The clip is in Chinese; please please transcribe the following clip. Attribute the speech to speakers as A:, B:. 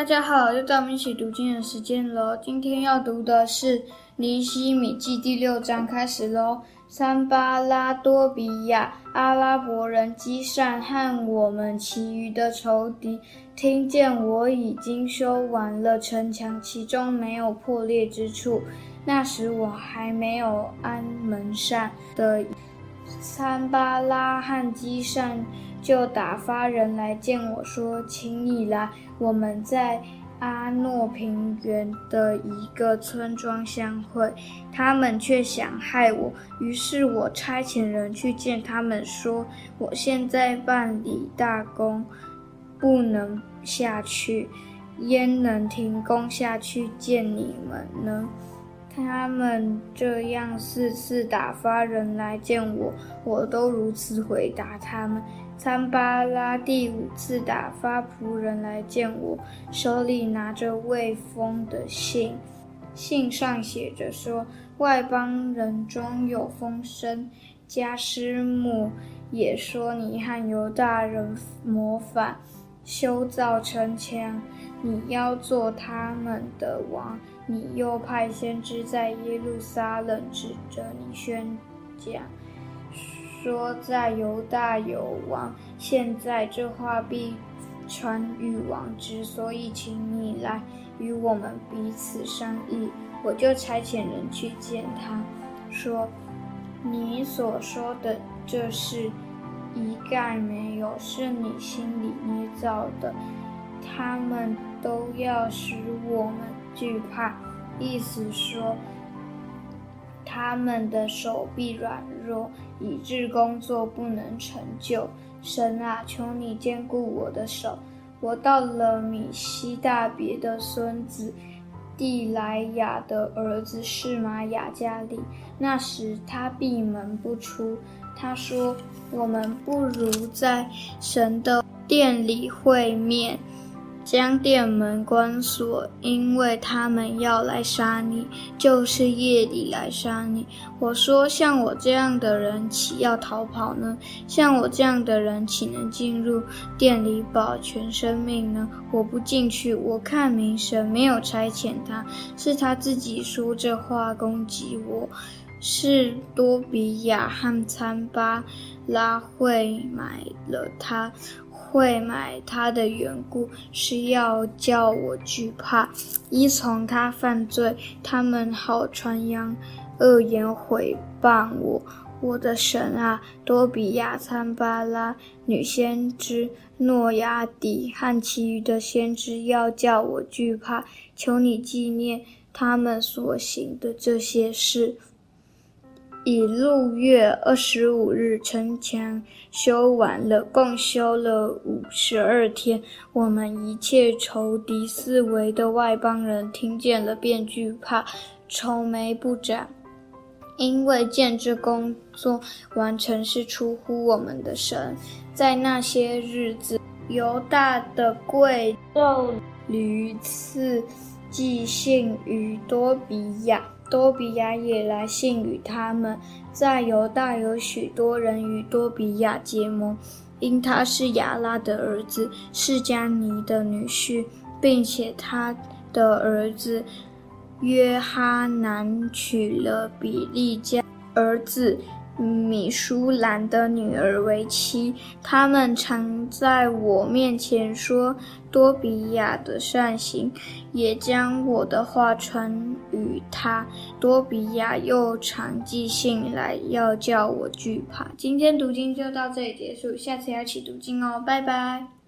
A: 大家好，又到我们一起读经的时间了。今天要读的是《尼西米记》第六章，开始喽。三巴拉、多比亚、阿拉伯人基善和我们其余的仇敌，听见我已经修完了城墙，其中没有破裂之处。那时我还没有安门扇的，三巴拉和基善就打发人来见我说：“请你来，我们在。”阿诺平原的一个村庄相会，他们却想害我，于是我差遣人去见他们，说：“我现在办理大功，不能下去，焉能停工下去见你们呢？”他们这样四次打发人来见我，我都如此回答他们。参巴拉第五次打发仆人来见我，手里拿着未封的信，信上写着说：外邦人中有风声，迦施慕也说你和犹大人谋反，修造城墙，你要做他们的王。你又派先知在耶路撒冷指着你宣讲，说在犹大有王。现在这话必传与王之，所以请你来与我们彼此商议。我就差遣人去见他，说：你所说的这事一概没有，是你心里捏造的。他们都要使我们。惧怕，意思说，他们的手臂软弱，以致工作不能成就。神啊，求你坚固我的手。我到了米西大别的孙子蒂莱雅的儿子是玛雅家里，那时他闭门不出。他说：“我们不如在神的殿里会面。”将殿门关锁，因为他们要来杀你，就是夜里来杀你。我说：像我这样的人，岂要逃跑呢？像我这样的人，岂能进入殿里保全生命呢？我不进去。我看明神没有差遣他，是他自己说这话攻击我。是多比亚和参巴拉会买了他。会买他的缘故，是要叫我惧怕，依从他犯罪，他们好传扬恶言毁谤我。我的神啊，多比亚、参巴拉、女先知诺亚底和其余的先知，要叫我惧怕，求你纪念他们所行的这些事。以六月二十五日，城墙修完了，共修了五十二天。我们一切仇敌四围的外邦人听见了，便惧怕，愁眉不展，因为建制工作完成是出乎我们的神。在那些日子，犹大的贵胄屡次寄信于多比亚。多比亚也来信与他们，在犹大有许多人与多比亚结盟，因他是亚拉的儿子，释迦尼的女婿，并且他的儿子约哈南娶了比利家儿子。米舒兰的女儿为妻，他们常在我面前说多比亚的善行，也将我的话传与他。多比亚又常寄信来，要叫我惧怕。今天读经就到这里结束，下次要一起读经哦，拜拜。